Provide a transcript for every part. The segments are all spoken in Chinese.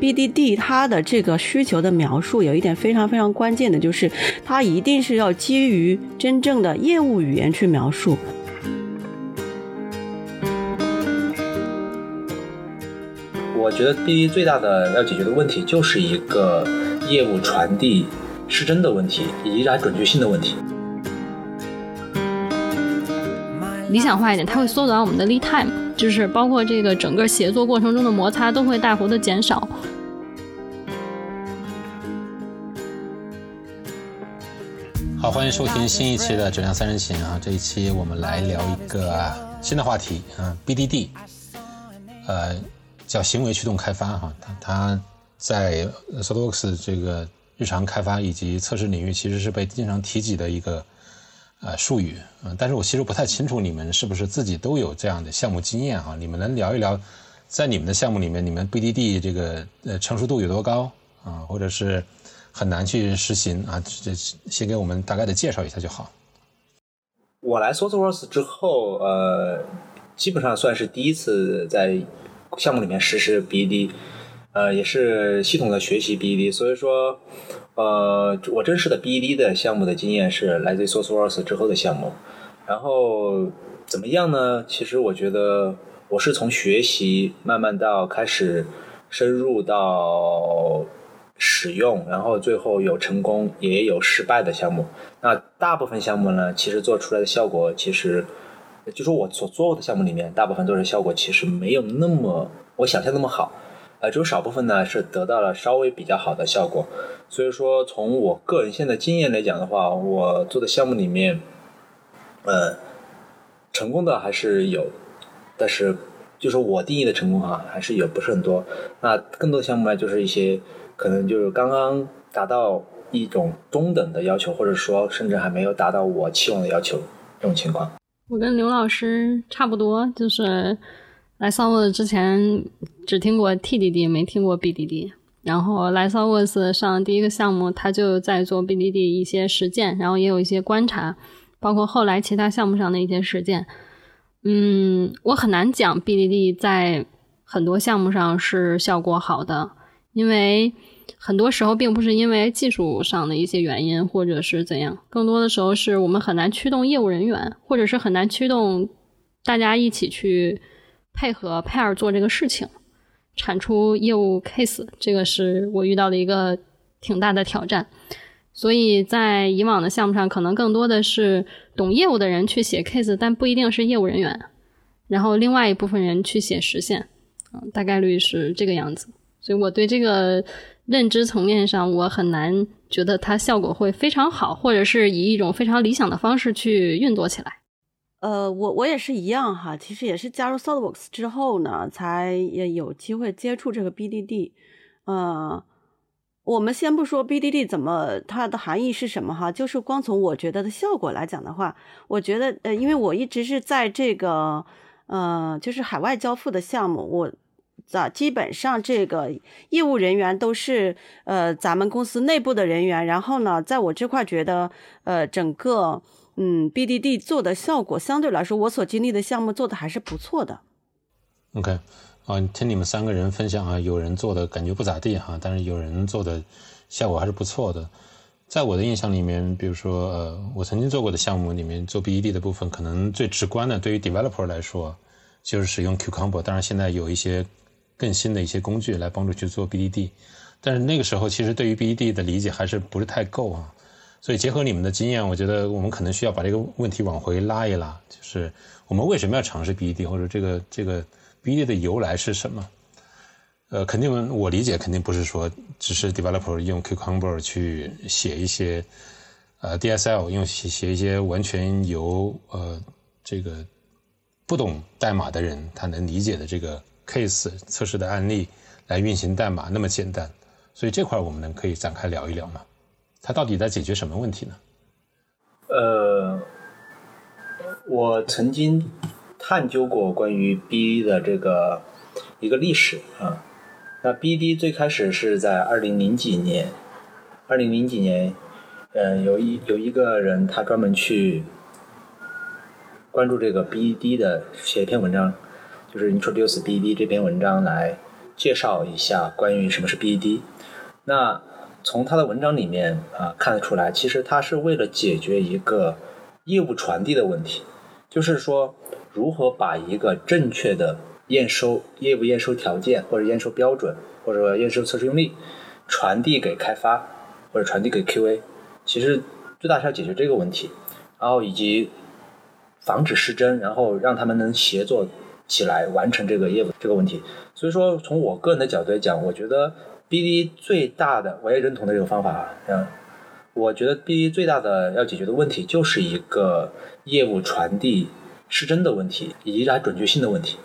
BDD 它的这个需求的描述有一点非常非常关键的，就是它一定是要基于真正的业务语言去描述。我觉得 BDD 最大的要解决的问题就是一个业务传递失真的问题，以及它准确性的问题。理想化一点，它会缩短我们的 lead time，就是包括这个整个协作过程中的摩擦都会大幅的减少。好，欢迎收听新一期的《质量三人行》啊！这一期我们来聊一个新的话题啊，BDD，呃，叫行为驱动开发哈。它它在 SolidWorks 这个日常开发以及测试领域，其实是被经常提及的一个。呃，术语，嗯，但是我其实不太清楚你们是不是自己都有这样的项目经验哈？你们能聊一聊，在你们的项目里面，你们 BDD 这个呃成熟度有多高啊？或者是很难去实行啊？这先给我们大概的介绍一下就好。我来 SourceWorks 之后，呃，基本上算是第一次在项目里面实施 BDD，呃，也是系统的学习 BDD，所以说。呃，我真实的 B D 的项目的经验是来自于 SourceWorks 之后的项目，然后怎么样呢？其实我觉得我是从学习慢慢到开始深入到使用，然后最后有成功也有失败的项目。那大部分项目呢，其实做出来的效果，其实就说我所做的项目里面，大部分都是效果其实没有那么我想象那么好。呃，只有少部分呢是得到了稍微比较好的效果，所以说从我个人现在经验来讲的话，我做的项目里面，呃，成功的还是有，但是就是我定义的成功哈，还是有不是很多。那更多的项目呢，就是一些可能就是刚刚达到一种中等的要求，或者说甚至还没有达到我期望的要求这种情况。我跟刘老师差不多，就是。来 s o w o r 之前只听过 TDD，没听过 BDD。然后来 s o w o r 上第一个项目，他就在做 BDD 一些实践，然后也有一些观察，包括后来其他项目上的一些实践。嗯，我很难讲 BDD 在很多项目上是效果好的，因为很多时候并不是因为技术上的一些原因，或者是怎样，更多的时候是我们很难驱动业务人员，或者是很难驱动大家一起去。配合 pair 做这个事情，产出业务 case，这个是我遇到的一个挺大的挑战。所以在以往的项目上，可能更多的是懂业务的人去写 case，但不一定是业务人员。然后另外一部分人去写实现，嗯，大概率是这个样子。所以我对这个认知层面上，我很难觉得它效果会非常好，或者是以一种非常理想的方式去运作起来。呃，我我也是一样哈，其实也是加入 SolidWorks 之后呢，才也有机会接触这个 BDD。呃，我们先不说 BDD 怎么它的含义是什么哈，就是光从我觉得的效果来讲的话，我觉得呃，因为我一直是在这个呃，就是海外交付的项目，我咋基本上这个业务人员都是呃咱们公司内部的人员，然后呢，在我这块觉得呃整个。嗯，BDD 做的效果相对来说，我所经历的项目做的还是不错的。OK，啊，听你们三个人分享啊，有人做的感觉不咋地哈，但是有人做的效果还是不错的。在我的印象里面，比如说呃，我曾经做过的项目里面做 BDD 的部分，可能最直观的对于 developer 来说，就是使用 Cucumber。当然现在有一些更新的一些工具来帮助去做 BDD，但是那个时候其实对于 BDD 的理解还是不是太够啊。所以结合你们的经验，我觉得我们可能需要把这个问题往回拉一拉，就是我们为什么要尝试 BED，或者这个这个 BED 的由来是什么？呃，肯定我理解肯定不是说只是 developer 用 Cucumber 去写一些呃 DSL，用写写一些完全由呃这个不懂代码的人他能理解的这个 case 测试的案例来运行代码那么简单。所以这块我们能可以展开聊一聊吗？它到底在解决什么问题呢？呃，我曾经探究过关于 BD 的这个一个历史啊。那 BD 最开始是在二零零几年，二零零几年，嗯，有一有一个人他专门去关注这个 BD 的，写一篇文章，就是 Introduce BD 这篇文章来介绍一下关于什么是 BD。那从他的文章里面啊看得出来，其实他是为了解决一个业务传递的问题，就是说如何把一个正确的验收业务验收条件或者验收标准或者验收测试用例传递给开发或者传递给 QA，其实最大是要解决这个问题，然后以及防止失真，然后让他们能协作起来完成这个业务这个问题。所以说，从我个人的角度来讲，我觉得 BD 最大的我也认同的这个方法啊，嗯，我觉得 BD 最大的要解决的问题就是一个业务传递失真的问题，以及它准确性的问题。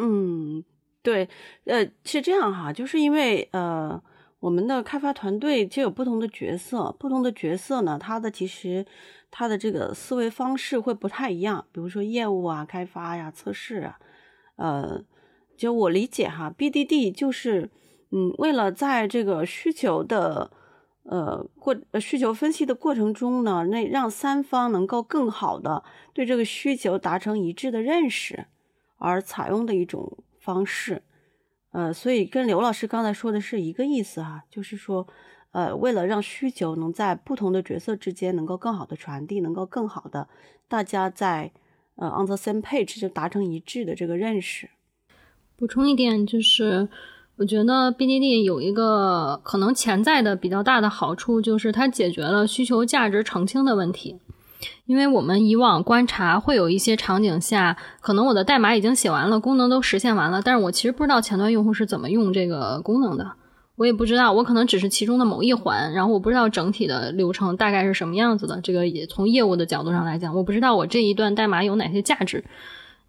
嗯，对，呃，是这样哈，就是因为呃，我们的开发团队就有不同的角色，不同的角色呢，它的其实它的这个思维方式会不太一样，比如说业务啊、开发呀、测试啊，呃，就我理解哈，BDD 就是嗯，为了在这个需求的呃过需求分析的过程中呢，那让三方能够更好的对这个需求达成一致的认识。而采用的一种方式，呃，所以跟刘老师刚才说的是一个意思哈，就是说，呃，为了让需求能在不同的角色之间能够更好的传递，能够更好的大家在呃 on the same page 就达成一致的这个认识。补充一点就是，我觉得 BDD 有一个可能潜在的比较大的好处，就是它解决了需求价值澄清的问题。因为我们以往观察会有一些场景下，可能我的代码已经写完了，功能都实现完了，但是我其实不知道前端用户是怎么用这个功能的，我也不知道，我可能只是其中的某一环，然后我不知道整体的流程大概是什么样子的。这个也从业务的角度上来讲，我不知道我这一段代码有哪些价值。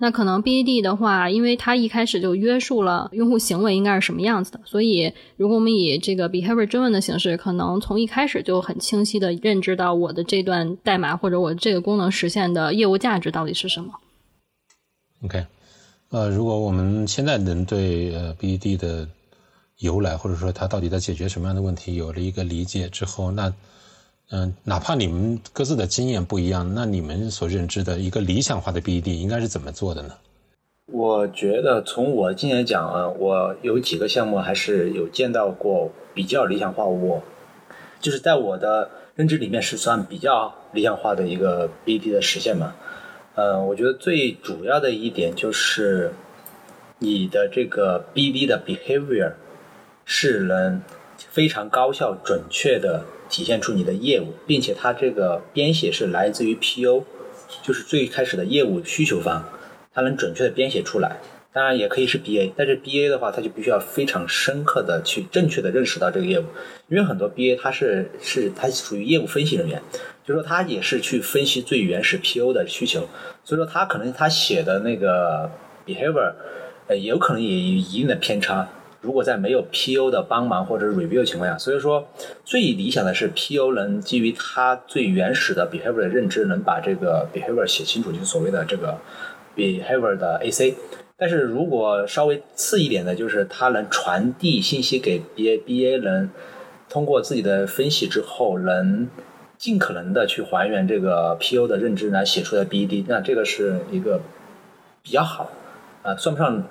那可能 BDD 的话，因为它一开始就约束了用户行为应该是什么样子的，所以如果我们以这个 behavior driven 的形式，可能从一开始就很清晰的认知到我的这段代码或者我这个功能实现的业务价值到底是什么。OK，呃，如果我们现在能对呃 B E D 的由来或者说它到底在解决什么样的问题有了一个理解之后，那嗯，哪怕你们各自的经验不一样，那你们所认知的一个理想化的 BD 应该是怎么做的呢？我觉得从我经验讲啊，我有几个项目还是有见到过比较理想化，我就是在我的认知里面是算比较理想化的一个 BD 的实现嘛。呃，我觉得最主要的一点就是你的这个 BD 的 behavior 是能非常高效准确的。体现出你的业务，并且它这个编写是来自于 PO，就是最开始的业务需求方，它能准确的编写出来。当然也可以是 BA，但是 BA 的话，它就必须要非常深刻的去正确的认识到这个业务，因为很多 BA 它是是它属于业务分析人员，就说他也是去分析最原始 PO 的需求，所以说他可能他写的那个 behavior，呃，有可能也有一定的偏差。如果在没有 PO 的帮忙或者 review 情况下，所以说最理想的是 PO 能基于他最原始的 behavior 的认知，能把这个 behavior 写清楚，就是所谓的这个 behavior 的 AC。但是如果稍微次一点的，就是他能传递信息给 BBA，能通过自己的分析之后，能尽可能的去还原这个 PO 的认知来写出来 BD，那这个是一个比较好，啊，算不上。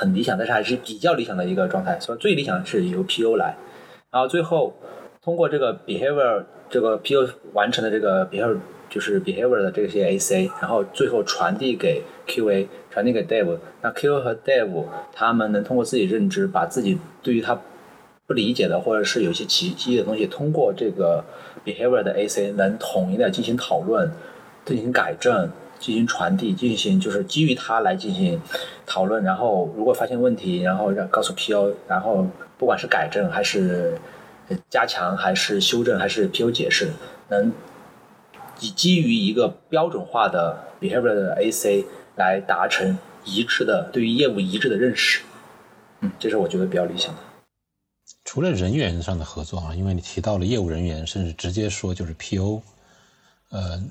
很理想，但是还是比较理想的一个状态。所以最理想是由 PO 来，然后最后通过这个 behavior 这个 PO 完成的这个 behavior 就是 behavior 的这些 AC，然后最后传递给 QA，传递给 Dev。那 QA 和 Dev 他们能通过自己认知，把自己对于他不理解的或者是有些奇迹的东西，通过这个 behavior 的 AC 能统一的进行讨论，进行改正。进行传递，进行就是基于它来进行讨论，然后如果发现问题，然后让告诉 PO，然后不管是改正还是加强还是修正还是 PO 解释，能以基于一个标准化的 behavior 的 AC 来达成一致的对于业务一致的认识，嗯，这是我觉得比较理想的。除了人员上的合作啊，因为你提到了业务人员，甚至直接说就是 PO，呃。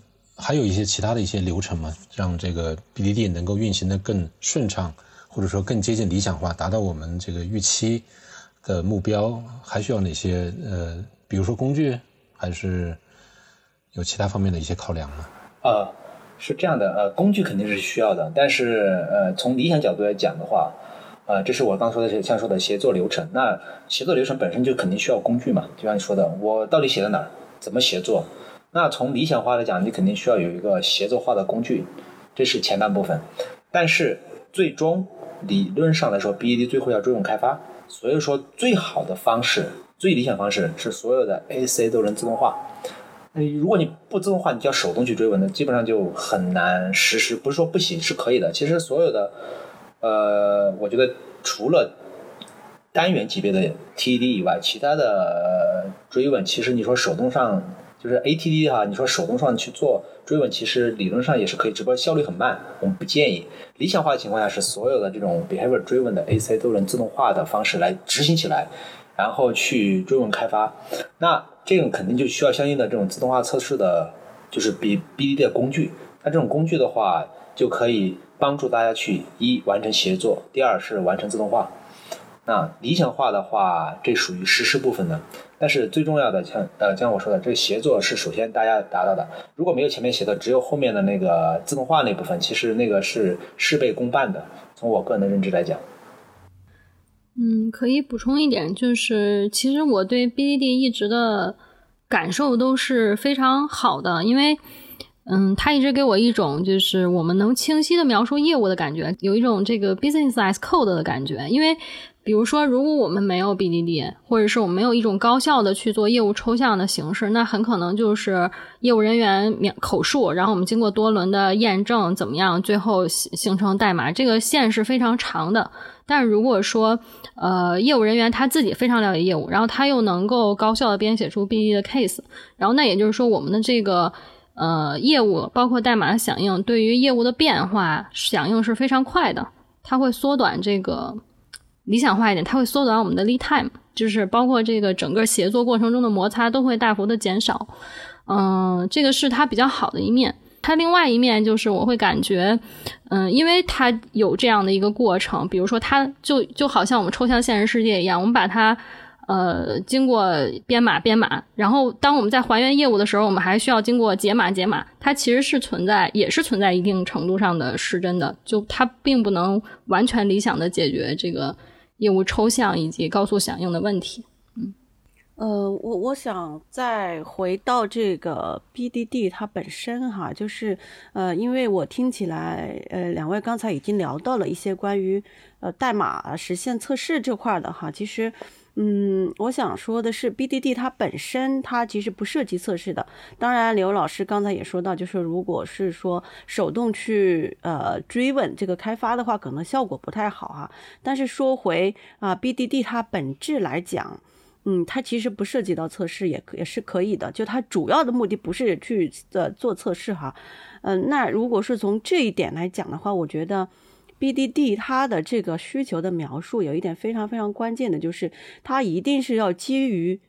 还有一些其他的一些流程嘛，让这个 BDD 能够运行的更顺畅，或者说更接近理想化，达到我们这个预期的目标，还需要哪些呃，比如说工具，还是有其他方面的一些考量吗？呃，是这样的，呃，工具肯定是需要的，但是呃，从理想角度来讲的话，呃，这是我刚说的，像说的协作流程。那协作流程本身就肯定需要工具嘛，就像你说的，我到底写在哪儿？怎么协作？那从理想化来讲，你肯定需要有一个协作化的工具，这是前半部分。但是最终理论上来说，B E D 最后要追问开发，所以说最好的方式、最理想方式是所有的 AC 都能自动化。如果你不自动化，你就要手动去追问的，基本上就很难实施。不是说不行，是可以的。其实所有的，呃，我觉得除了单元级别的 T E D 以外，其他的追问，其实你说手动上就是 ATD 哈，你说手动上去做追问，其实理论上也是可以，只不过效率很慢，我们不建议。理想化的情况下是所有的这种 behavior 追问的 AC 都能自动化的方式来执行起来，然后去追问开发。那这种肯定就需要相应的这种自动化测试的，就是 B B D 的工具。那这种工具的话，就可以帮助大家去一完成协作，第二是完成自动化。那理想化的话，这属于实施部分的。但是最重要的，像呃，像我说的，这个协作是首先大家达到的。如果没有前面写的，只有后面的那个自动化那部分，其实那个是事倍功半的。从我个人的认知来讲。嗯，可以补充一点，就是其实我对 BDD 一直的感受都是非常好的，因为嗯，它一直给我一种就是我们能清晰的描述业务的感觉，有一种这个 business as code 的感觉，因为。比如说，如果我们没有 BDD，或者是我们没有一种高效的去做业务抽象的形式，那很可能就是业务人员口述，然后我们经过多轮的验证，怎么样，最后形形成代码，这个线是非常长的。但如果说，呃，业务人员他自己非常了解业务，然后他又能够高效的编写出 BDD 的 case，然后那也就是说，我们的这个呃业务包括代码的响应，对于业务的变化响应是非常快的，它会缩短这个。理想化一点，它会缩短我们的 lead time，就是包括这个整个协作过程中的摩擦都会大幅的减少。嗯，这个是它比较好的一面。它另外一面就是我会感觉，嗯，因为它有这样的一个过程，比如说它就就好像我们抽象现实世界一样，我们把它。呃，经过编码编码，然后当我们在还原业务的时候，我们还需要经过解码解码，它其实是存在，也是存在一定程度上的失真的，就它并不能完全理想的解决这个业务抽象以及高速响应的问题。嗯，呃，我我想再回到这个 BDD 它本身哈，就是呃，因为我听起来，呃，两位刚才已经聊到了一些关于呃代码实现测试这块的哈，其实。嗯，我想说的是，BDD 它本身它其实不涉及测试的。当然，刘老师刚才也说到，就是如果是说手动去呃追问这个开发的话，可能效果不太好哈。但是说回啊，BDD 它本质来讲，嗯，它其实不涉及到测试，也也是可以的。就它主要的目的不是去呃做测试哈。嗯，那如果是从这一点来讲的话，我觉得。BDD 它的这个需求的描述有一点非常非常关键的，就是它一定是要基于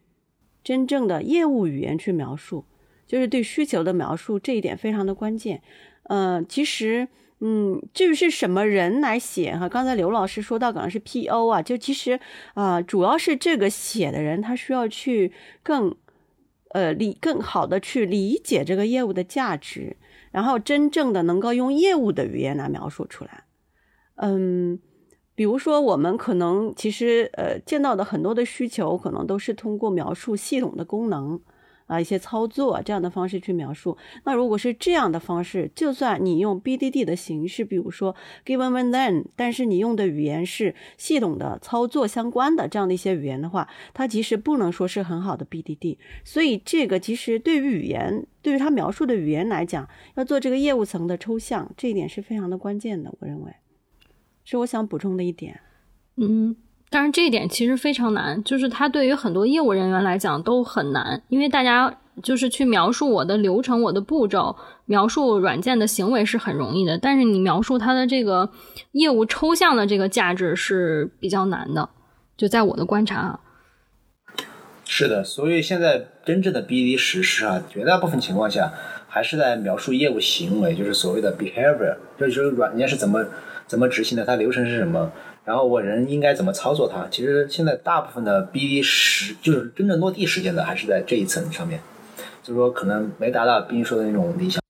真正的业务语言去描述，就是对需求的描述这一点非常的关键。呃，其实，嗯，至于是什么人来写哈，刚才刘老师说到可能是 PO 啊，就其实啊，主要是这个写的人他需要去更呃理更好的去理解这个业务的价值，然后真正的能够用业务的语言来描述出来。嗯，比如说，我们可能其实呃见到的很多的需求，可能都是通过描述系统的功能啊一些操作这样的方式去描述。那如果是这样的方式，就算你用 BDD 的形式，比如说 given when then，但是你用的语言是系统的操作相关的这样的一些语言的话，它其实不能说是很好的 BDD。所以这个其实对于语言，对于它描述的语言来讲，要做这个业务层的抽象，这一点是非常的关键的，我认为。是我想补充的一点，嗯，但是这一点其实非常难，就是它对于很多业务人员来讲都很难，因为大家就是去描述我的流程、我的步骤，描述软件的行为是很容易的，但是你描述它的这个业务抽象的这个价值是比较难的，就在我的观察啊。是的，所以现在真正的 BD 实施啊，绝大部分情况下还是在描述业务行为，就是所谓的 behavior，就是软件是怎么。怎么执行的？它流程是什么？然后我人应该怎么操作它？其实现在大部分的 BD 实就是真正落地时间的，还是在这一层上面，就是说可能没达到斌说的那种理想。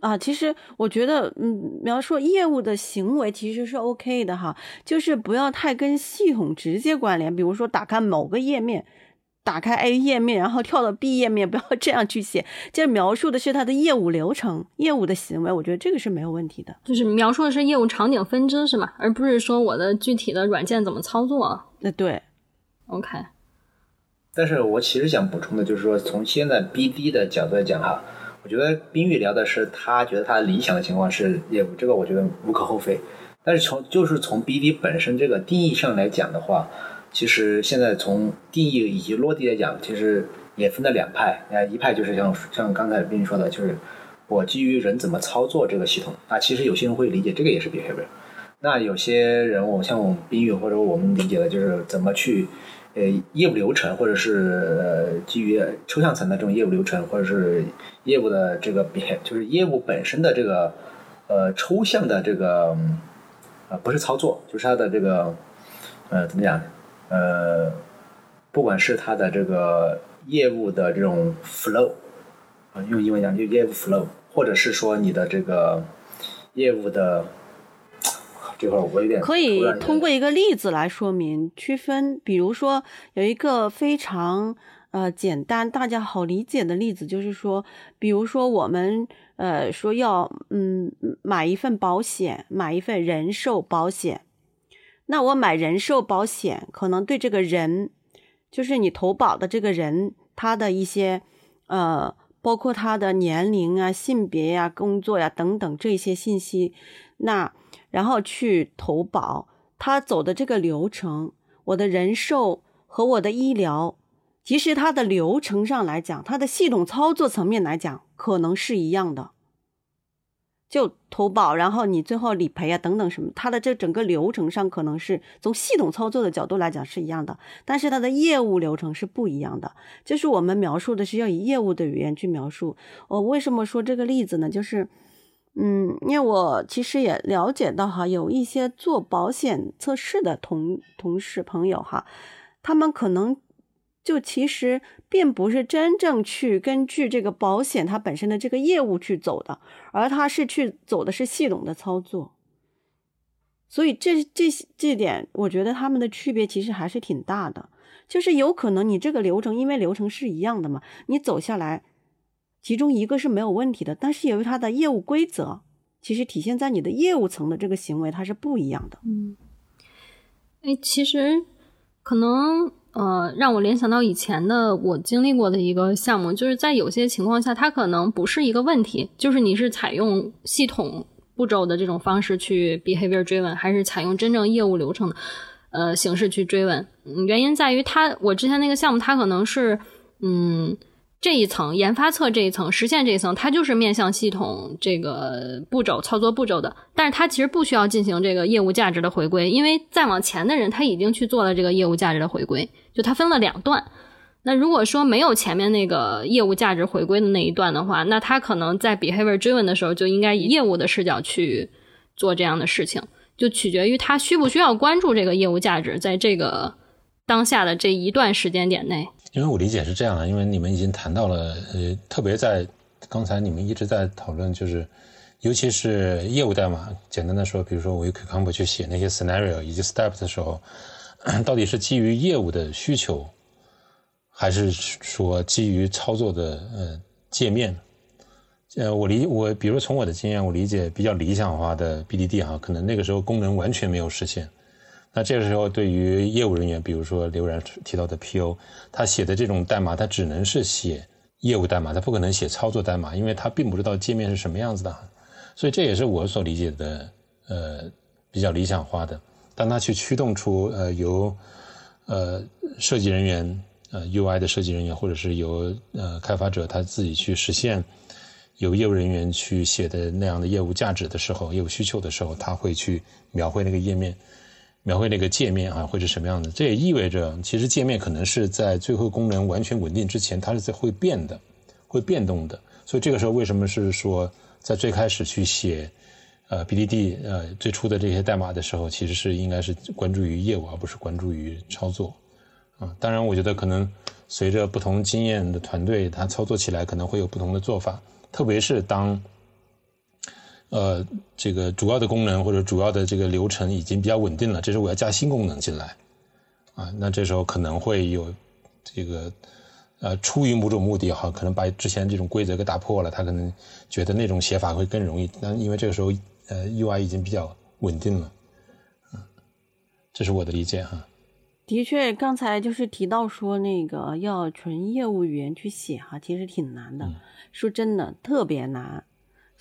啊，其实我觉得，嗯，描述业务的行为其实是 OK 的哈，就是不要太跟系统直接关联。比如说，打开某个页面，打开 A 页面，然后跳到 B 页面，不要这样去写。这描述的是它的业务流程、业务的行为，我觉得这个是没有问题的。就是描述的是业务场景分支是吗？而不是说我的具体的软件怎么操作。那对，OK。但是我其实想补充的就是说，从现在 BD 的角度来讲哈。我觉得冰玉聊的是他觉得他理想的情况是业务，这个我觉得无可厚非。但是从就是从 BD 本身这个定义上来讲的话，其实现在从定义以及落地来讲，其实也分了两派。啊，一派就是像像刚才冰玉说的，就是我基于人怎么操作这个系统。啊，其实有些人会理解这个也是 behavior。那有些人，我像我们冰玉或者我们理解的就是怎么去。呃，业务流程，或者是呃基于抽象层的这种业务流程，或者是业务的这个别，就是业务本身的这个呃抽象的这个呃不是操作，就是它的这个呃怎么讲呃，不管是它的这个业务的这种 flow 啊，用英文讲就业务 flow，或者是说你的这个业务的。这块我有点可以通过一个例子来说明区分，比如说有一个非常呃简单、大家好理解的例子，就是说，比如说我们呃说要嗯买一份保险，买一份人寿保险，那我买人寿保险，可能对这个人，就是你投保的这个人，他的一些呃，包括他的年龄啊、性别呀、工作呀等等这些信息，那。然后去投保，他走的这个流程，我的人寿和我的医疗，其实它的流程上来讲，它的系统操作层面来讲，可能是一样的。就投保，然后你最后理赔啊等等什么，它的这整个流程上可能是从系统操作的角度来讲是一样的，但是它的业务流程是不一样的。就是我们描述的是要以业务的语言去描述。我为什么说这个例子呢？就是。嗯，因为我其实也了解到哈，有一些做保险测试的同同事朋友哈，他们可能就其实并不是真正去根据这个保险它本身的这个业务去走的，而它是去走的是系统的操作。所以这这这点，我觉得他们的区别其实还是挺大的。就是有可能你这个流程，因为流程是一样的嘛，你走下来。其中一个是没有问题的，但是由于它的业务规则，其实体现在你的业务层的这个行为，它是不一样的。嗯，哎，其实可能呃，让我联想到以前的我经历过的一个项目，就是在有些情况下，它可能不是一个问题，就是你是采用系统步骤的这种方式去 behavior 追问，还是采用真正业务流程的呃形式去追问？原因在于它，我之前那个项目，它可能是嗯。这一层研发侧这一层实现这一层，它就是面向系统这个步骤操作步骤的，但是它其实不需要进行这个业务价值的回归，因为再往前的人他已经去做了这个业务价值的回归，就它分了两段。那如果说没有前面那个业务价值回归的那一段的话，那他可能在 behavior 追问的时候就应该以业务的视角去做这样的事情，就取决于他需不需要关注这个业务价值，在这个当下的这一段时间点内。因为我理解是这样的，因为你们已经谈到了，呃，特别在刚才你们一直在讨论，就是尤其是业务代码，简单的说，比如说我用 Cucumber 去写那些 scenario 以及 step 的时候，到底是基于业务的需求，还是说基于操作的呃界面？呃，我理我比如从我的经验，我理解比较理想化的 BDD 哈，可能那个时候功能完全没有实现。那这个时候，对于业务人员，比如说刘然提到的 PO，他写的这种代码，他只能是写业务代码，他不可能写操作代码，因为他并不知道界面是什么样子的。所以这也是我所理解的，呃，比较理想化的。当他去驱动出呃由呃设计人员呃 UI 的设计人员，或者是由呃开发者他自己去实现由业务人员去写的那样的业务价值的时候，业务需求的时候，他会去描绘那个页面。描绘那个界面啊会是什么样的？这也意味着，其实界面可能是在最后功能完全稳定之前，它是在会变的，会变动的。所以这个时候为什么是说，在最开始去写，呃，BDD 呃最初的这些代码的时候，其实是应该是关注于业务，而不是关注于操作。啊，当然，我觉得可能随着不同经验的团队，它操作起来可能会有不同的做法，特别是当呃，这个主要的功能或者主要的这个流程已经比较稳定了，这时候我要加新功能进来，啊，那这时候可能会有这个呃，出于某种目的哈，可能把之前这种规则给打破了，他可能觉得那种写法会更容易，那因为这个时候呃，UI 已经比较稳定了，嗯，这是我的理解哈。的确，刚才就是提到说那个要纯业务语言去写哈，其实挺难的，说真的特别难。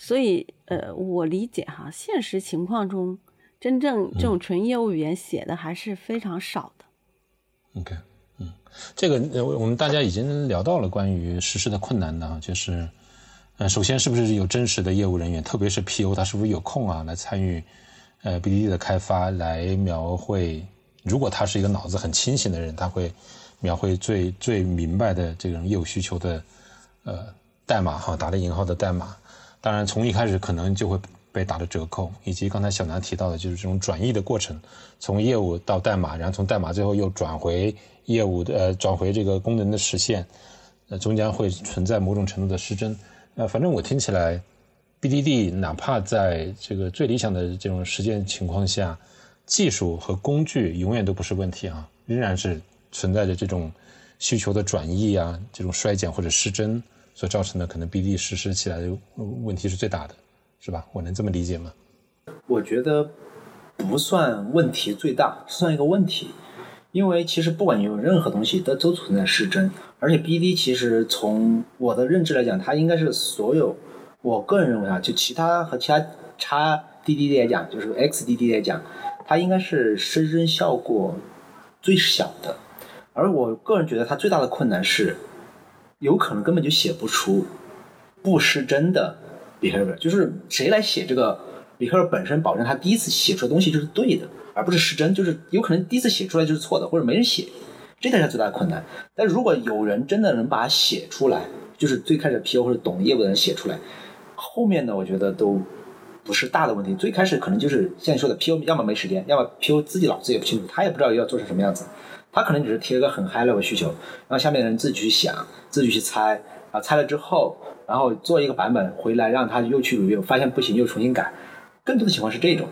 所以，呃，我理解哈，现实情况中，真正这种纯业务语言写的还是非常少的。OK，嗯，这个呃，我们大家已经聊到了关于实施的困难的，就是，呃，首先是不是有真实的业务人员，特别是 PO，他是不是有空啊，来参与呃 BDD 的开发，来描绘。如果他是一个脑子很清醒的人，他会描绘最最明白的这种业务需求的呃代码哈，打了引号的代码。当然，从一开始可能就会被打的折扣，以及刚才小南提到的，就是这种转译的过程，从业务到代码，然后从代码最后又转回业务的，呃，转回这个功能的实现，呃，中间会存在某种程度的失真。呃，反正我听起来，BDD 哪怕在这个最理想的这种实践情况下，技术和工具永远都不是问题啊，仍然是存在着这种需求的转移啊，这种衰减或者失真。所造成的可能 BD 实施起来的问题是最大的，是吧？我能这么理解吗？我觉得不算问题最大，算一个问题，因为其实不管你有任何东西都都存在失真，而且 BD 其实从我的认知来讲，它应该是所有，我个人认为啊，就其他和其他叉 DDD 来讲，就是 XDD 来讲，它应该是失真效果最小的，而我个人觉得它最大的困难是。有可能根本就写不出不失真的 behavior，就是谁来写这个比克尔本身，保证他第一次写出的东西就是对的，而不是失真，就是有可能第一次写出来就是错的，或者没人写，这才是最大的困难。但如果有人真的能把它写出来，就是最开始 PO 或者懂业务的人写出来，后面的我觉得都不是大的问题。最开始可能就是像你说的 PO，要么没时间，要么 PO 自己脑子也不清楚，他也不知道要做成什么样子。他可能只是提了个很 high level 需求，让下面的人自己去想，自己去猜，啊，猜了之后，然后做一个版本回来，让他又去 review，发现不行又重新改，更多的情况是这种。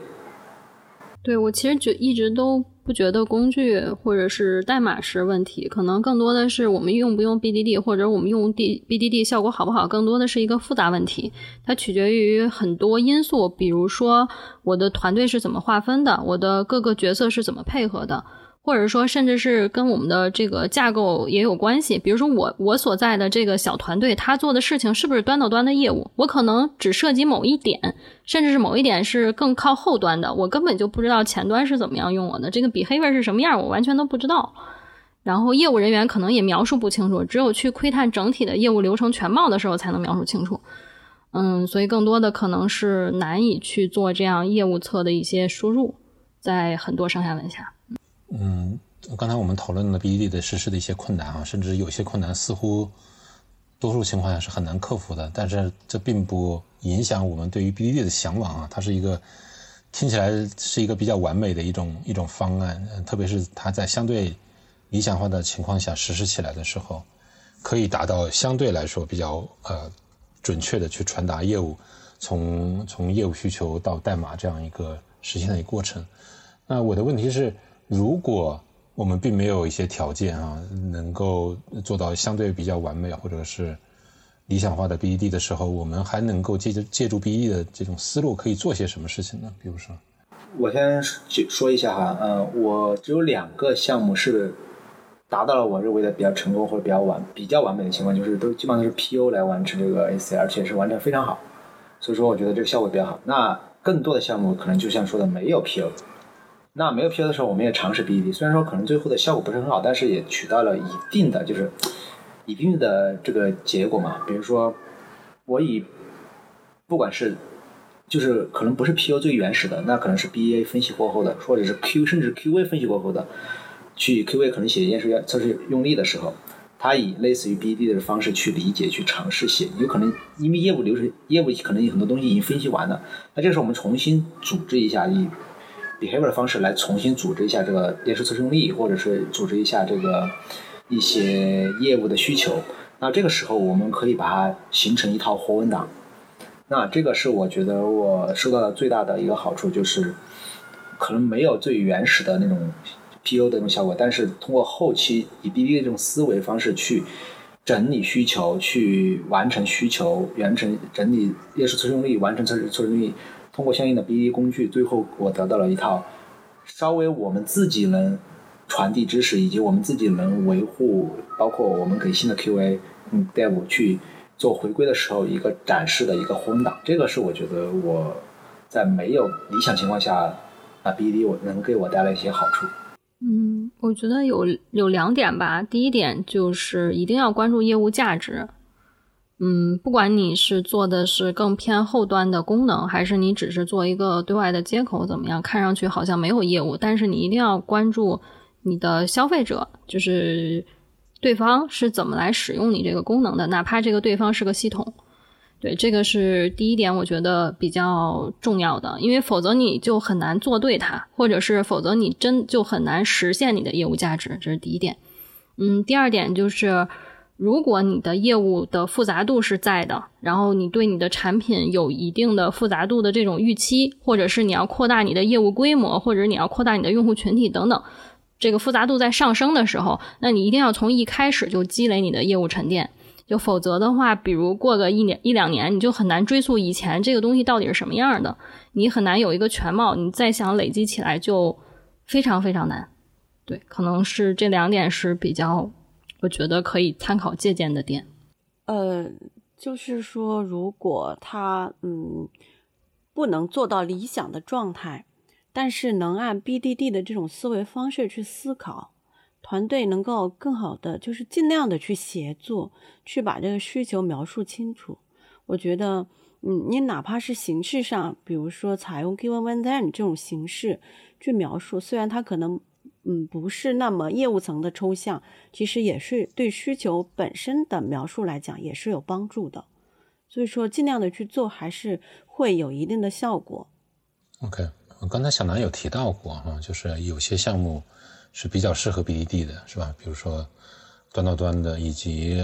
对我其实觉一直都不觉得工具或者是代码是问题，可能更多的是我们用不用 BDD 或者我们用 D BDD 效果好不好，更多的是一个复杂问题，它取决于很多因素，比如说我的团队是怎么划分的，我的各个角色是怎么配合的。或者说，甚至是跟我们的这个架构也有关系。比如说，我我所在的这个小团队，他做的事情是不是端到端的业务？我可能只涉及某一点，甚至是某一点是更靠后端的，我根本就不知道前端是怎么样用我的这个 behavior 是什么样，我完全都不知道。然后业务人员可能也描述不清楚，只有去窥探整体的业务流程全貌的时候，才能描述清楚。嗯，所以更多的可能是难以去做这样业务侧的一些输入，在很多上下文下。嗯，刚才我们讨论了 BDD 的实施的一些困难啊，甚至有些困难似乎多数情况下是很难克服的。但是这并不影响我们对于 BDD 的向往啊，它是一个听起来是一个比较完美的一种一种方案，特别是它在相对理想化的情况下实施起来的时候，可以达到相对来说比较呃准确的去传达业务从从业务需求到代码这样一个实现的一个过程。那我的问题是。如果我们并没有一些条件啊，能够做到相对比较完美或者是理想化的 BED 的时候，我们还能够借着借助 B E 的这种思路，可以做些什么事情呢？比如说，我先说说一下哈，嗯，我只有两个项目是达到了我认为的比较成功或者比较完比较完美的情况，就是都基本上都是 PO 来完成这个 AC，而且是完成非常好，所以说我觉得这个效果比较好。那更多的项目可能就像说的没有 PO。那没有 PO 的时候，我们也尝试 BD，虽然说可能最后的效果不是很好，但是也取到了一定的就是一定的这个结果嘛。比如说，我以不管是就是可能不是 PO 最原始的，那可能是 BA 分析过后的，或者是 Q 甚至 QA 分析过后的，去 QA 可能写验收要测试用力的时候，他以类似于 BD 的方式去理解去尝试写，有可能因为业务流程业务可能有很多东西已经分析完了，那这个时候我们重新组织一下以。Behavior 的方式来重新组织一下这个验收测试用例，或者是组织一下这个一些业务的需求。那这个时候我们可以把它形成一套活文档，那这个是我觉得我收到的最大的一个好处，就是可能没有最原始的那种 PU 的那种效果，但是通过后期以 BD 的这种思维方式去整理需求，去完成需求，完成整理列出测试用例，完成测试测试用例，通过相应的 BD 工具，最后我得到了一套稍微我们自己能传递知识，以及我们自己能维护，包括我们给新的 QA 嗯 Dev 去。做回归的时候，一个展示的一个混档，这个是我觉得我在没有理想情况下啊，BD 我能给我带来一些好处。嗯，我觉得有有两点吧。第一点就是一定要关注业务价值。嗯，不管你是做的是更偏后端的功能，还是你只是做一个对外的接口，怎么样？看上去好像没有业务，但是你一定要关注你的消费者，就是。对方是怎么来使用你这个功能的？哪怕这个对方是个系统，对这个是第一点，我觉得比较重要的，因为否则你就很难做对它，或者是否则你真就很难实现你的业务价值，这是第一点。嗯，第二点就是，如果你的业务的复杂度是在的，然后你对你的产品有一定的复杂度的这种预期，或者是你要扩大你的业务规模，或者你要扩大你的用户群体等等。这个复杂度在上升的时候，那你一定要从一开始就积累你的业务沉淀，就否则的话，比如过个一年一两年，你就很难追溯以前这个东西到底是什么样的，你很难有一个全貌，你再想累积起来就非常非常难。对，可能是这两点是比较，我觉得可以参考借鉴的点。呃，就是说，如果他嗯不能做到理想的状态。但是能按 BDD 的这种思维方式去思考，团队能够更好的就是尽量的去协作，去把这个需求描述清楚。我觉得，嗯，你哪怕是形式上，比如说采用 Given When Then 这种形式去描述，虽然它可能，嗯，不是那么业务层的抽象，其实也是对需求本身的描述来讲也是有帮助的。所以说，尽量的去做，还是会有一定的效果。OK。刚才小南有提到过哈，就是有些项目是比较适合 BDD 的，是吧？比如说端到端的，以及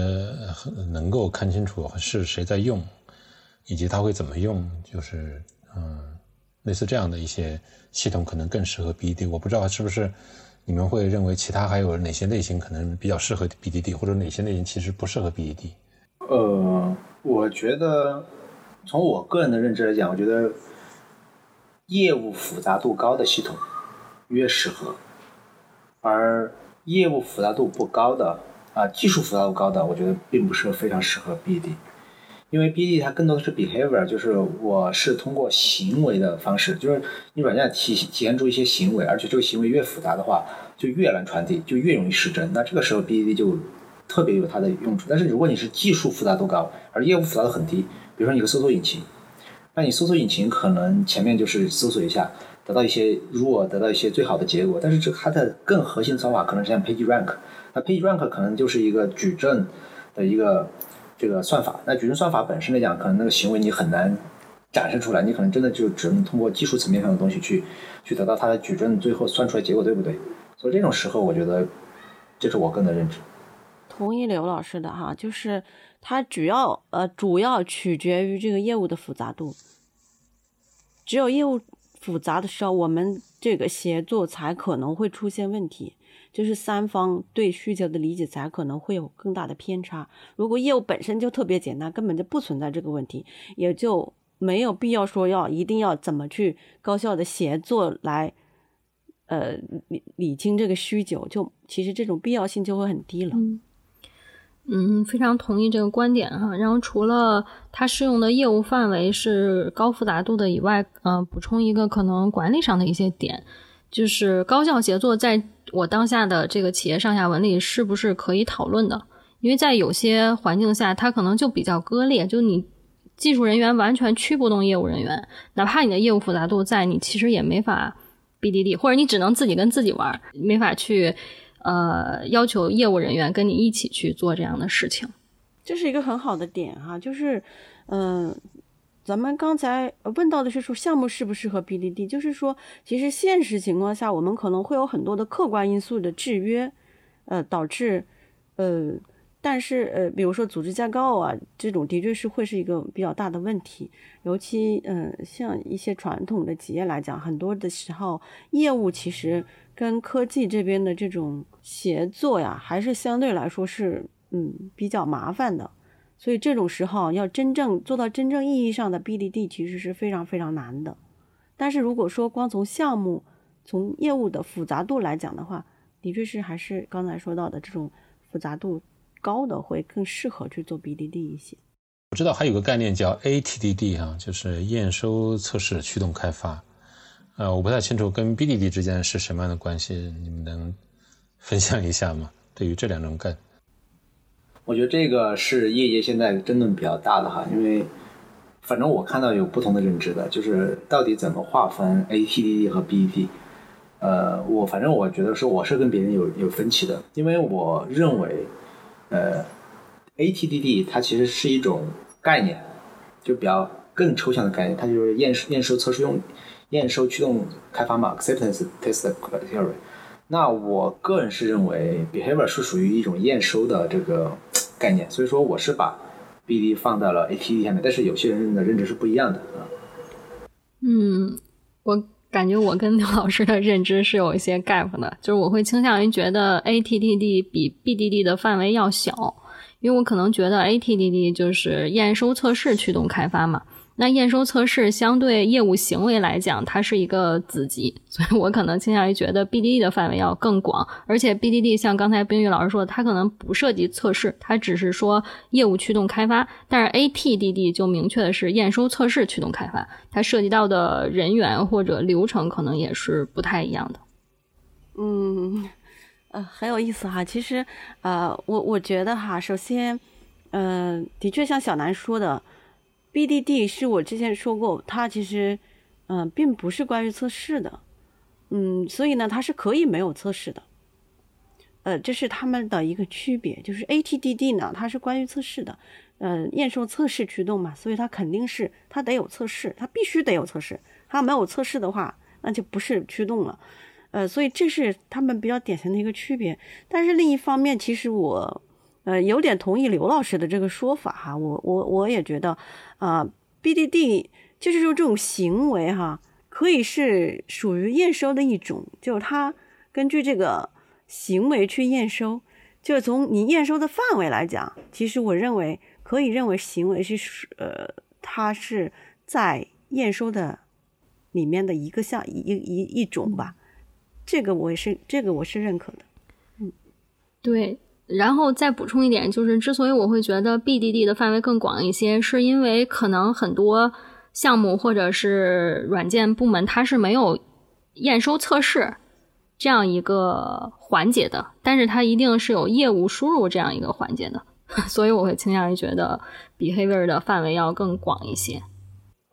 能够看清楚是谁在用，以及他会怎么用，就是嗯，类似这样的一些系统可能更适合 B E D。我不知道是不是你们会认为其他还有哪些类型可能比较适合 BDD，或者哪些类型其实不适合 BDD？呃，我觉得从我个人的认知来讲，我觉得。业务复杂度高的系统越适合，而业务复杂度不高的啊，技术复杂度高的，我觉得并不是非常适合 BDD 因为 BD 它更多的是 behavior，就是我是通过行为的方式，就是你软件体体现出一些行为，而且这个行为越复杂的话，就越难传递，就越容易失真。那这个时候 BD 就特别有它的用处。但是如果你是技术复杂度高，而业务复杂度很低，比如说你个搜索引擎。那你搜索引擎可能前面就是搜索一下，得到一些，如果得到一些最好的结果，但是这它的更核心的方法可能是像 Page Rank，那 Page Rank 可能就是一个矩阵的一个这个算法。那矩阵算法本身来讲，可能那个行为你很难展示出来，你可能真的就只能通过技术层面上的东西去去得到它的矩阵最后算出来结果对不对？所以这种时候，我觉得这是我个人的认知。同意刘老师的哈，就是它主要呃主要取决于这个业务的复杂度。只有业务复杂的时候，我们这个协作才可能会出现问题，就是三方对需求的理解才可能会有更大的偏差。如果业务本身就特别简单，根本就不存在这个问题，也就没有必要说要一定要怎么去高效的协作来，呃理理清这个需求，就其实这种必要性就会很低了。嗯，非常同意这个观点哈。然后除了它适用的业务范围是高复杂度的以外，嗯，补充一个可能管理上的一些点，就是高效协作在我当下的这个企业上下文里是不是可以讨论的？因为在有些环境下，它可能就比较割裂，就你技术人员完全驱不动业务人员，哪怕你的业务复杂度在，你其实也没法 BDD，或者你只能自己跟自己玩，没法去。呃，要求业务人员跟你一起去做这样的事情，这是一个很好的点哈。就是，嗯，咱们刚才问到的是说项目适不适合 BDD，就是说，其实现实情况下，我们可能会有很多的客观因素的制约，呃，导致，呃。但是呃，比如说组织架构啊，这种的确是会是一个比较大的问题。尤其嗯，像一些传统的企业来讲，很多的时候业务其实跟科技这边的这种协作呀，还是相对来说是嗯比较麻烦的。所以这种时候要真正做到真正意义上的 BDD，其实是非常非常难的。但是如果说光从项目、从业务的复杂度来讲的话，的确是还是刚才说到的这种复杂度高的会更适合去做 BDD 一些。我知道还有个概念叫 ATDD 哈，就是验收测试驱动开发。呃，我不太清楚跟 BDD 之间是什么样的关系，你们能分享一下吗？对于这两种概，我觉得这个是业界现在争论比较大的哈，因为反正我看到有不同的认知的，就是到底怎么划分 ATDD 和 B E D。呃，我反正我觉得是我是跟别人有有分歧的，因为我认为，呃，ATDD 它其实是一种概念，就比较更抽象的概念，它就是验收验收测试用验收驱动开发嘛，acceptance test criteria。那我个人是认为 behavior 是属于一种验收的这个概念，所以说我是把 BD 放到了 ATD 下面，但是有些人的认知是不一样的啊。嗯，我。感觉我跟刘老师的认知是有一些 gap 的，就是我会倾向于觉得 ATDD 比 BDD 的范围要小，因为我可能觉得 ATDD 就是验收测试驱动开发嘛。那验收测试相对业务行为来讲，它是一个子集，所以我可能倾向于觉得 BDD 的范围要更广。而且 BDD 像刚才冰玉老师说的，它可能不涉及测试，它只是说业务驱动开发。但是 ATDD 就明确的是验收测试驱动开发，它涉及到的人员或者流程可能也是不太一样的。嗯，呃，很有意思哈。其实，呃，我我觉得哈，首先，嗯，的确像小南说的。BDD 是我之前说过，它其实，嗯，并不是关于测试的，嗯，所以呢，它是可以没有测试的，呃，这是他们的一个区别。就是 ATDD 呢，它是关于测试的，嗯，验收测试驱动嘛，所以它肯定是它得有测试，它必须得有测试，它没有测试的话，那就不是驱动了，呃，所以这是他们比较典型的一个区别。但是另一方面，其实我。呃，有点同意刘老师的这个说法哈，我我我也觉得，啊，BDD 就是说这种行为哈，可以是属于验收的一种，就是它根据这个行为去验收，就是从你验收的范围来讲，其实我认为可以认为行为是呃，它是在验收的里面的一个项一一一种吧，这个我也是这个我是认可的，嗯，对。然后再补充一点，就是之所以我会觉得 BDD 的范围更广一些，是因为可能很多项目或者是软件部门它是没有验收测试这样一个环节的，但是它一定是有业务输入这样一个环节的，所以我会倾向于觉得 behavior 的范围要更广一些。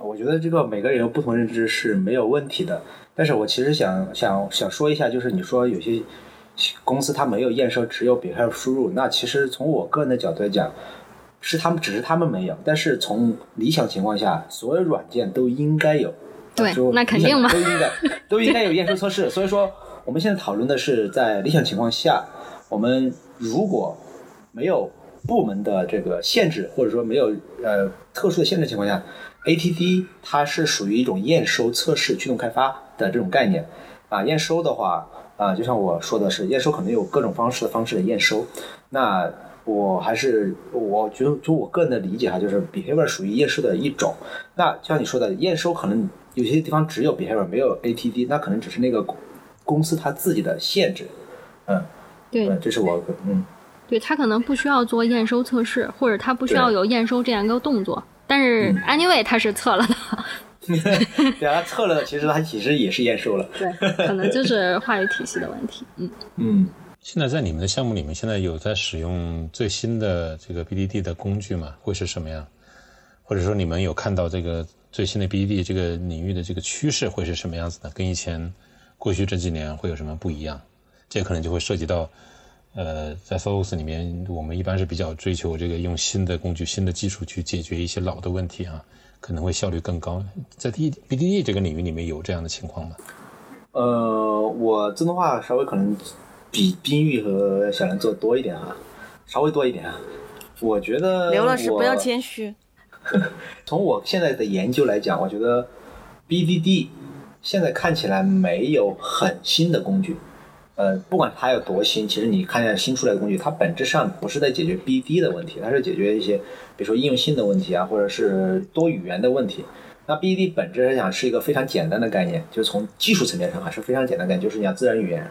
我觉得这个每个人有不同认知是没有问题的，但是我其实想想想说一下，就是你说有些。公司它没有验收，只有 behavior 输入。那其实从我个人的角度来讲，是他们只是他们没有。但是从理想情况下，所有软件都应该有。对，那肯定嘛，都应该 都应该有验收测试。所以说，我们现在讨论的是在理想情况下，我们如果没有部门的这个限制，或者说没有呃特殊的限制情况下，ATD 它是属于一种验收测试驱动开发的这种概念啊。验收的话。啊，就像我说的是，验收可能有各种方式的方式的验收。那我还是我觉得，就我个人的理解哈，就是 behavior 属于验收的一种。那像你说的，验收可能有些地方只有 behavior 没有 ATD，那可能只是那个公司它自己的限制。嗯，对，这是我嗯，对他可能不需要做验收测试，或者他不需要有验收这样一个动作，但是 anyway 他是测了的。对啊，测了，其实它其实也是验收了。对，可能就是话语体系的问题。嗯 嗯。现在在你们的项目里面，现在有在使用最新的这个 BDD 的工具吗？会是什么样？或者说你们有看到这个最新的 BDD 这个领域的这个趋势会是什么样子的？跟以前过去这几年会有什么不一样？这可能就会涉及到，呃，在 Solos 里面，我们一般是比较追求这个用新的工具、新的技术去解决一些老的问题啊。可能会效率更高，在 D B D D 这个领域里面有这样的情况吗？呃，我自动化稍微可能比冰玉和小兰做的多一点啊。稍微多一点啊。我觉得刘老师不要谦虚。从我现在的研究来讲，我觉得 BDD 现在看起来没有很新的工具。呃，不管它有多新，其实你看一下新出来的工具，它本质上不是在解决 BD 的问题，它是解决一些比如说应用性的问题啊，或者是多语言的问题。那 BD 本质来讲是一个非常简单的概念，就是从技术层面上还是非常简单的概念，就是你要自然语言，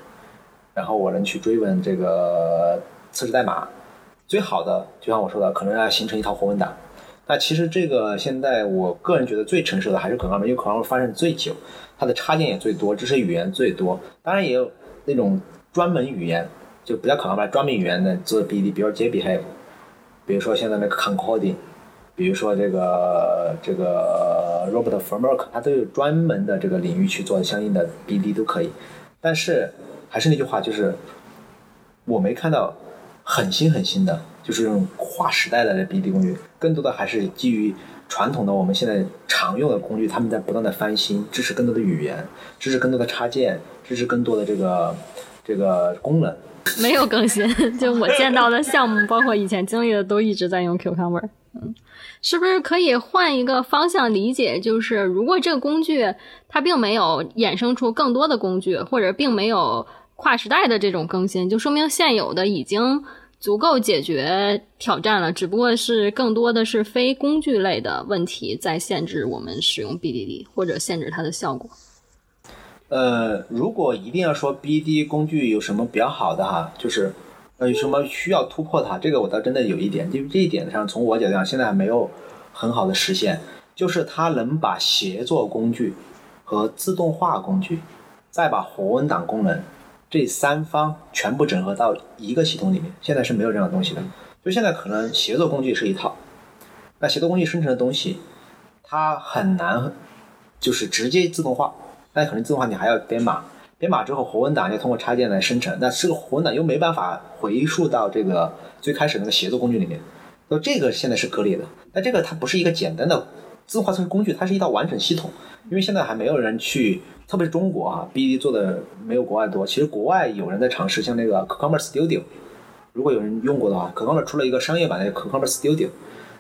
然后我能去追问这个测试代码。最好的，就像我说的，可能要形成一套活文档。那其实这个现在我个人觉得最成熟的还是可 o 因为可 o 发展最久，它的插件也最多，支持语言最多。当然也有那种专门语言，就不叫可 o 专门语言的做 BD，比如说 JBehave，比如说现在那个 Concording，比如说这个这个 Robot Framework，它都有专门的这个领域去做相应的 BD 都可以。但是还是那句话，就是我没看到很新很新的。就是这种划时代的 BD 工具，更多的还是基于传统的我们现在常用的工具，他们在不断的翻新，支持更多的语言，支持更多的插件，支持更多的这个这个功能。没有更新，就我见到的项目，包括以前经历的，都一直在用 Cucumber。嗯，是不是可以换一个方向理解？就是如果这个工具它并没有衍生出更多的工具，或者并没有跨时代的这种更新，就说明现有的已经。足够解决挑战了，只不过是更多的是非工具类的问题在限制我们使用 BDD 或者限制它的效果。呃，如果一定要说 BD 工具有什么比较好的哈，就是呃有什么需要突破它，这个我倒真的有一点，因为这一点上从我角度讲，现在还没有很好的实现，就是它能把协作工具和自动化工具，再把活文档功能。这三方全部整合到一个系统里面，现在是没有这样的东西的。就现在可能协作工具是一套，那协作工具生成的东西，它很难就是直接自动化。那可能自动化你还要编码，编码之后活文档要通过插件来生成，那这个活文档又没办法回溯到这个最开始那个协作工具里面，那这个现在是割裂的。那这个它不是一个简单的自动化测试工具，它是一套完整系统，因为现在还没有人去。特别是中国啊，BD 做的没有国外多。其实国外有人在尝试，像那个 Cucumber Studio，如果有人用过的话，Cucumber 出了一个商业版的 Cucumber Studio，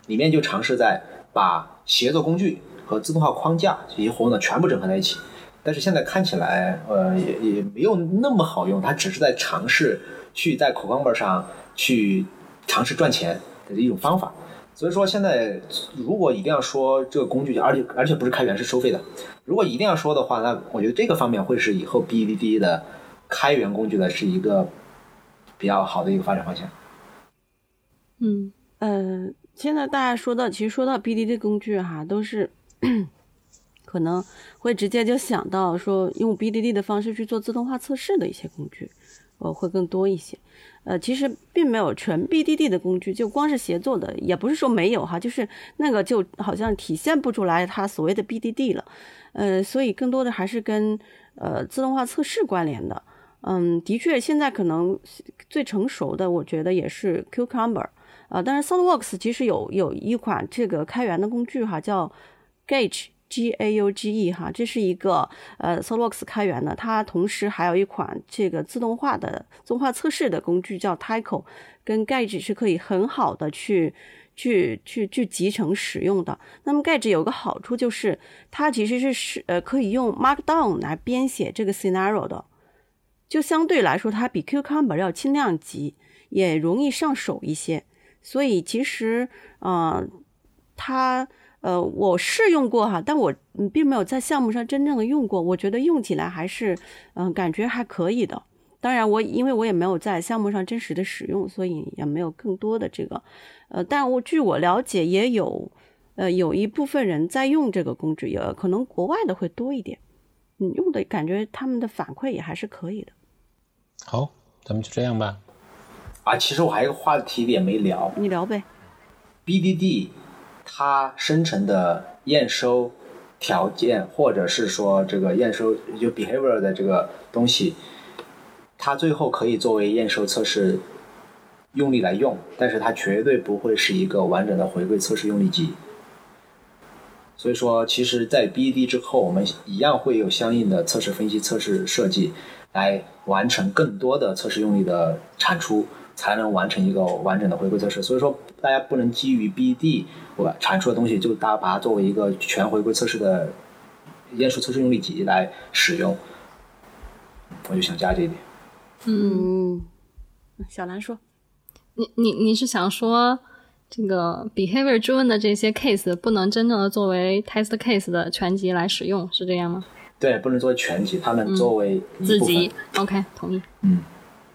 里面就尝试在把协作工具和自动化框架以及活动全部整合在一起。但是现在看起来，呃，也也没有那么好用。它只是在尝试去在 Cucumber 上去尝试赚钱的一种方法。所以说，现在如果一定要说这个工具，而且而且不是开源，是收费的。如果一定要说的话，那我觉得这个方面会是以后 BDD 的开源工具的是一个比较好的一个发展方向。嗯呃，现在大家说到，其实说到 BDD 工具哈，都是可能会直接就想到说用 BDD 的方式去做自动化测试的一些工具，呃，会更多一些。呃，其实并没有纯 BDD 的工具，就光是协作的，也不是说没有哈，就是那个就好像体现不出来它所谓的 BDD 了。呃，所以更多的还是跟呃自动化测试关联的。嗯，的确，现在可能最成熟的，我觉得也是 Cucumber 啊。但是 SolidWorks 其实有有一款这个开源的工具哈，叫 Gauge。G A U G E 哈，这是一个呃 SolidWorks 开源的，它同时还有一款这个自动化的自动化测试的工具叫 Tyco 跟 Gage 是可以很好的去去去去集成使用的。那么 Gage 有个好处就是，它其实是是呃可以用 Markdown 来编写这个 scenario 的，就相对来说它比 Cucumber 要轻量级，也容易上手一些。所以其实啊，它。呃，我试用过哈，但我并没有在项目上真正的用过。我觉得用起来还是，嗯，感觉还可以的。当然，我因为我也没有在项目上真实的使用，所以也没有更多的这个。呃，但我据我了解，也有，呃，有一部分人在用这个工具，也可能国外的会多一点。嗯，用的感觉他们的反馈也还是可以的。好，咱们就这样吧。啊，其实我还有个话题点没聊，你聊呗。BDD。它生成的验收条件，或者是说这个验收就 behavior 的这个东西，它最后可以作为验收测试用力来用，但是它绝对不会是一个完整的回归测试用力集。所以说，其实，在 BD 之后，我们一样会有相应的测试分析、测试设计，来完成更多的测试用力的产出，才能完成一个完整的回归测试。所以说，大家不能基于 BD 我产出的东西，就大家把它作为一个全回归测试的验收测试用例集来使用。我就想加这一点。嗯，小兰说，你你你是想说这个 behavior driven 的这些 case 不能真正的作为 test case 的全集来使用，是这样吗？对，不能作为全集，他们作为自己 OK 同意。嗯，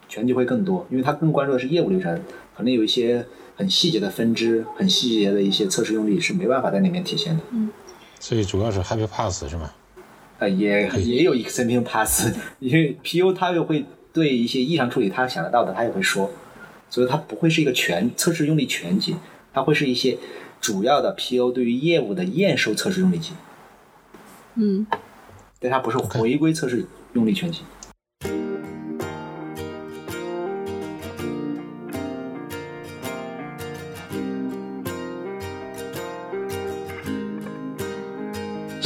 全集会更多，因为他更关注的是业务流程，可能有一些很细节的分支、很细节的一些测试用例是没办法在里面体现的。所以主要是 Happy Pass 是吗？呃，也也有 exception pass，因为 PU 它又会对一些异常处理，他想得到的他也会说，所以它不会是一个全测试用例全集，它会是一些主要的 PO 对于业务的验收测试用例集，嗯，但它不是回归测试用例全集。